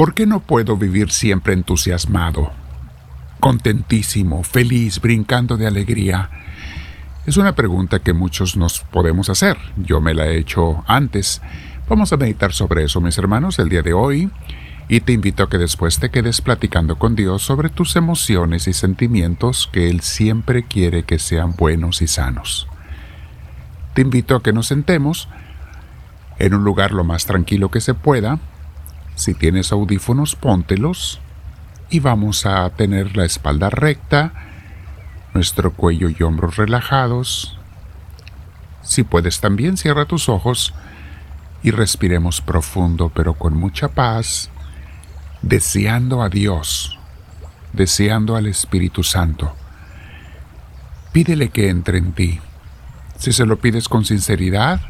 ¿Por qué no puedo vivir siempre entusiasmado, contentísimo, feliz, brincando de alegría? Es una pregunta que muchos nos podemos hacer. Yo me la he hecho antes. Vamos a meditar sobre eso, mis hermanos, el día de hoy. Y te invito a que después te quedes platicando con Dios sobre tus emociones y sentimientos que Él siempre quiere que sean buenos y sanos. Te invito a que nos sentemos en un lugar lo más tranquilo que se pueda. Si tienes audífonos, póntelos y vamos a tener la espalda recta, nuestro cuello y hombros relajados. Si puedes también, cierra tus ojos y respiremos profundo pero con mucha paz, deseando a Dios, deseando al Espíritu Santo. Pídele que entre en ti. Si se lo pides con sinceridad,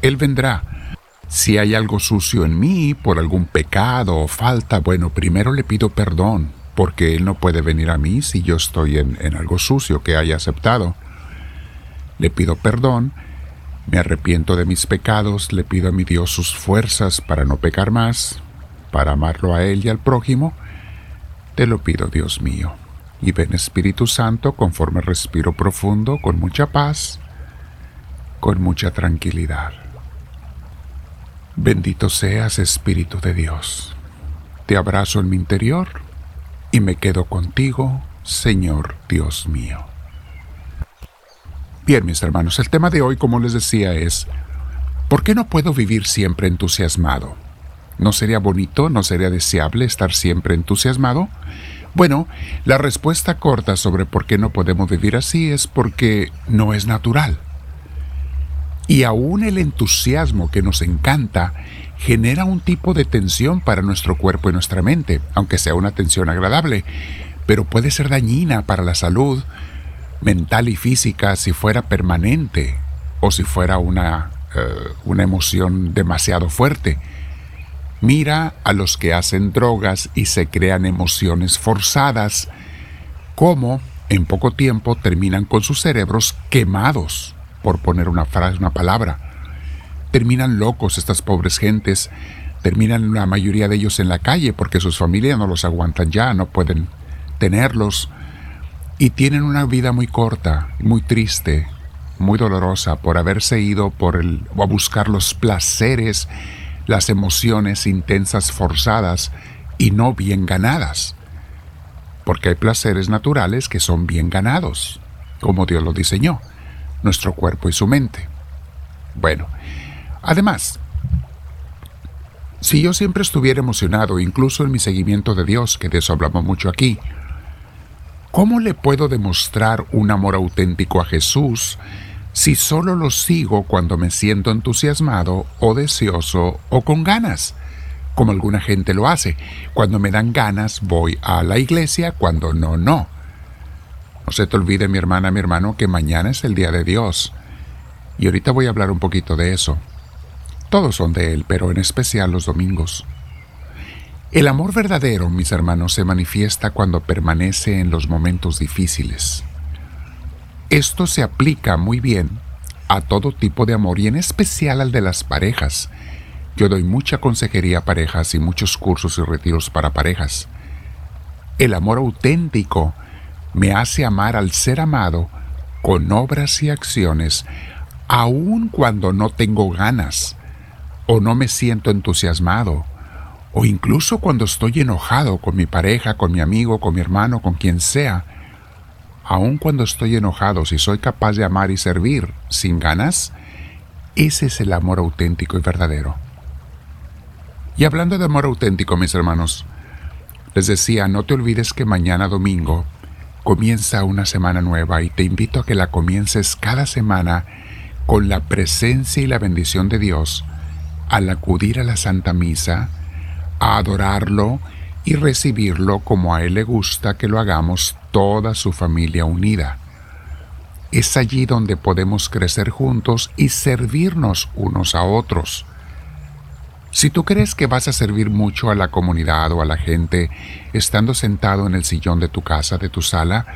Él vendrá. Si hay algo sucio en mí por algún pecado o falta, bueno, primero le pido perdón porque Él no puede venir a mí si yo estoy en, algo sucio que haya aceptado. Le pido perdón, me arrepiento de mis pecados, le pido a mi Dios sus fuerzas para no pecar más, para amarlo a Él y al prójimo. Te lo pido, Dios mío. Y ven Espíritu Santo conforme respiro profundo, con mucha paz, con mucha tranquilidad. Bendito seas, Espíritu de Dios. Te abrazo en mi interior y me quedo contigo, Señor Dios mío. Bien, mis hermanos, el tema de hoy, como les decía, es, ¿por qué no puedo vivir siempre entusiasmado? ¿No sería bonito, no sería deseable estar siempre entusiasmado? Bueno, la respuesta corta sobre por qué no podemos vivir así es porque no es natural. Y aún el entusiasmo que nos encanta genera un tipo de tensión para nuestro cuerpo y nuestra mente, aunque sea una tensión agradable, pero puede ser dañina para la salud mental y física si fuera permanente o si fuera una, eh, una emoción demasiado fuerte. Mira a los que hacen drogas y se crean emociones forzadas, cómo en poco tiempo terminan con sus cerebros quemados, por poner una frase, una palabra terminan locos estas pobres gentes, terminan la mayoría de ellos en la calle porque sus familias no los aguantan ya, no pueden tenerlos y tienen una vida muy corta, muy triste, muy dolorosa por haberse ido por el, a buscar los placeres, las emociones intensas forzadas y no bien ganadas. Porque hay placeres naturales que son bien ganados, como Dios lo diseñó, nuestro cuerpo y su mente. Bueno, Además, si yo siempre estuviera emocionado, incluso en mi seguimiento de Dios, que de eso hablamos mucho aquí, ¿cómo le puedo demostrar un amor auténtico a Jesús si solo lo sigo cuando me siento entusiasmado o deseoso o con ganas? Como alguna gente lo hace. Cuando me dan ganas voy a la iglesia, cuando no, no. No se te olvide, mi hermana, mi hermano, que mañana es el día de Dios. Y ahorita voy a hablar un poquito de eso. Todos son de Él, pero en especial los domingos. El amor verdadero, mis hermanos, se manifiesta cuando permanece en los momentos difíciles. Esto se aplica muy bien a todo tipo de amor y en especial al de las parejas. Yo doy mucha consejería a parejas y muchos cursos y retiros para parejas. El amor auténtico me hace amar al ser amado con obras y acciones, aun cuando no tengo ganas, o no me siento entusiasmado, o incluso cuando estoy enojado con mi pareja, con mi amigo, con mi hermano, con quien sea, aun cuando estoy enojado, si soy capaz de amar y servir sin ganas, ese es el amor auténtico y verdadero. Y hablando de amor auténtico, mis hermanos, les decía, no te olvides que mañana domingo comienza una semana nueva y te invito a que la comiences cada semana con la presencia y la bendición de Dios al acudir a la Santa Misa, a adorarlo y recibirlo como a Él le gusta que lo hagamos toda su familia unida. Es allí donde podemos crecer juntos y servirnos unos a otros. Si tú crees que vas a servir mucho a la comunidad o a la gente estando sentado en el sillón de tu casa, de tu sala,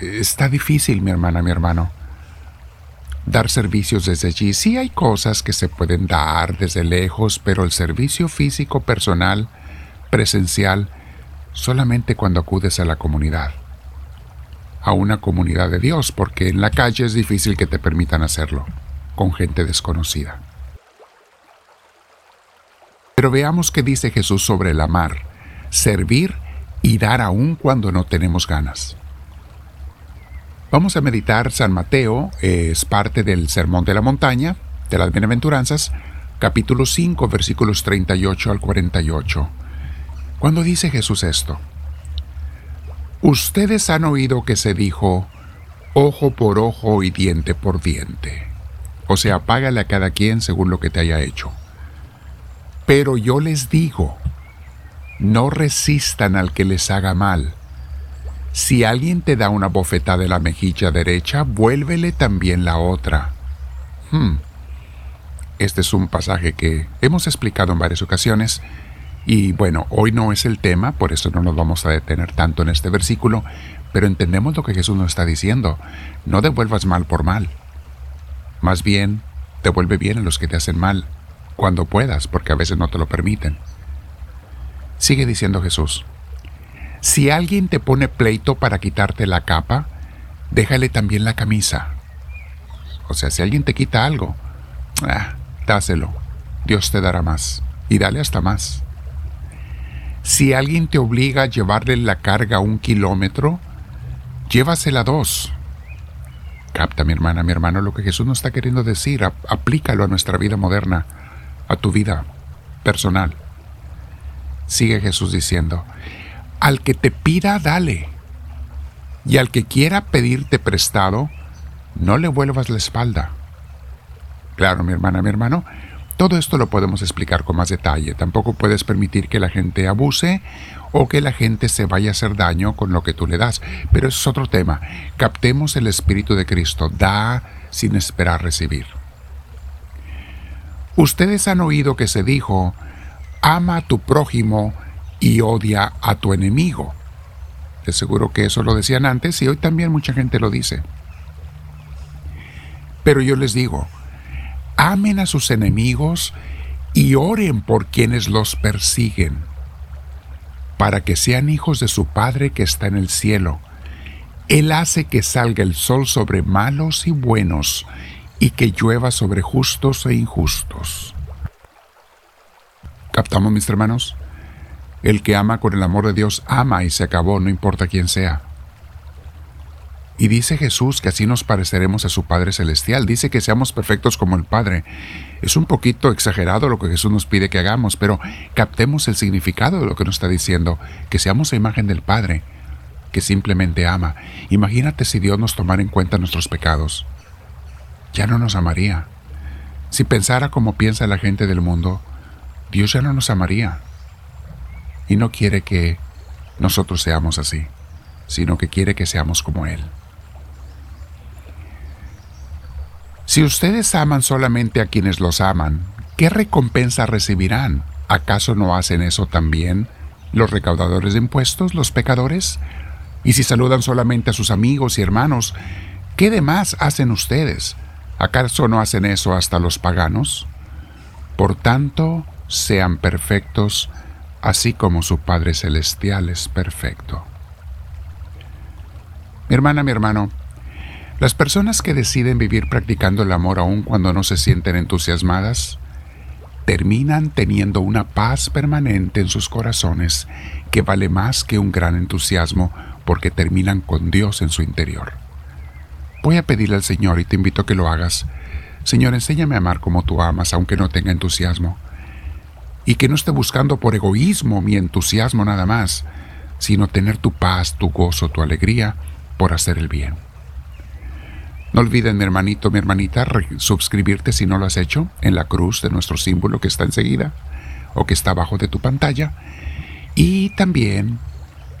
está difícil, mi hermana, mi hermano dar servicios desde allí. Sí hay cosas que se pueden dar desde lejos, pero el servicio físico personal presencial solamente cuando acudes a la comunidad, a una comunidad de Dios, porque en la calle es difícil que te permitan hacerlo con gente desconocida. Pero veamos qué dice Jesús sobre el amar, servir y dar aún cuando no tenemos ganas. Vamos a meditar San Mateo, es parte del Sermón de la Montaña, de las Bienaventuranzas, capítulo 5, versículos 38 al 48. Cuando dice Jesús esto, ustedes han oído que se dijo, ojo por ojo y diente por diente. O sea, págale a cada quien según lo que te haya hecho. Pero yo les digo, no resistan al que les haga mal. Si alguien te da una bofetada de la mejilla derecha, vuélvele también la otra. Hmm. Este es un pasaje que hemos explicado en varias ocasiones y bueno, hoy no es el tema, por eso no nos vamos a detener tanto en este versículo, pero entendemos lo que Jesús nos está diciendo. No devuelvas mal por mal. Más bien, devuelve bien a los que te hacen mal, cuando puedas, porque a veces no te lo permiten. Sigue diciendo Jesús, si alguien te pone pleito para quitarte la capa, déjale también la camisa. O sea, si alguien te quita algo, ah, dáselo. Dios te dará más. Y dale hasta más. Si alguien te obliga a llevarle la carga un kilómetro, llévasela dos. Capta, mi hermana, mi hermano, lo que Jesús nos está queriendo decir. aplícalo a nuestra vida moderna, a tu vida personal. Sigue Jesús diciendo, al que te pida, dale. Y al que quiera pedirte prestado, no le vuelvas la espalda. Claro, mi hermana, mi hermano, todo esto lo podemos explicar con más detalle. Tampoco puedes permitir que la gente abuse o que la gente se vaya a hacer daño con lo que tú le das. Pero eso es otro tema. Captemos el Espíritu de Cristo. Da sin esperar recibir. Ustedes han oído que se dijo, ama a tu prójimo y odia a tu enemigo. De seguro que eso lo decían antes y hoy también mucha gente lo dice. Pero yo les digo, amen a sus enemigos y oren por quienes los persiguen, para que sean hijos de su Padre que está en el cielo. Él hace que salga el sol sobre malos y buenos, y que llueva sobre justos e injustos. ¿Captamos, mis hermanos? El que ama con el amor de Dios ama y se acabó, no importa quién sea. Y dice Jesús que así nos pareceremos a su Padre Celestial. Dice que seamos perfectos como el Padre. Es un poquito exagerado lo que Jesús nos pide que hagamos, pero captemos el significado de lo que nos está diciendo, que seamos a imagen del Padre, que simplemente ama. Imagínate si Dios nos tomara en cuenta nuestros pecados. Ya no nos amaría. Si pensara como piensa la gente del mundo, Dios ya no nos amaría. Y no quiere que nosotros seamos así, sino que quiere que seamos como Él. Si ustedes aman solamente a quienes los aman, ¿qué recompensa recibirán? ¿Acaso no hacen eso también los recaudadores de impuestos, los pecadores? Y si saludan solamente a sus amigos y hermanos, ¿qué demás hacen ustedes? ¿Acaso no hacen eso hasta los paganos? Por tanto, sean perfectos, así como su Padre Celestial es perfecto. Mi hermana, mi hermano, las personas que deciden vivir practicando el amor aun cuando no se sienten entusiasmadas, terminan teniendo una paz permanente en sus corazones que vale más que un gran entusiasmo porque terminan con Dios en su interior. Voy a pedirle al Señor y te invito a que lo hagas. Señor, enséñame a amar como tú amas, aunque no tenga entusiasmo. Y que no esté buscando por egoísmo mi entusiasmo nada más, sino tener tu paz, tu gozo, tu alegría por hacer el bien. No olviden, mi hermanito, mi hermanita, suscribirte si no lo has hecho en la cruz de nuestro símbolo que está enseguida o que está abajo de tu pantalla. Y también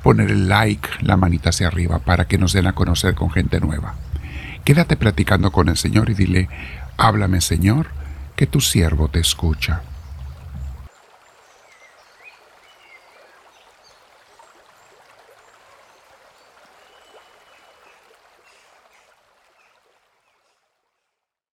poner el like, la manita hacia arriba, para que nos den a conocer con gente nueva. Quédate platicando con el Señor y dile, háblame Señor, que tu siervo te escucha.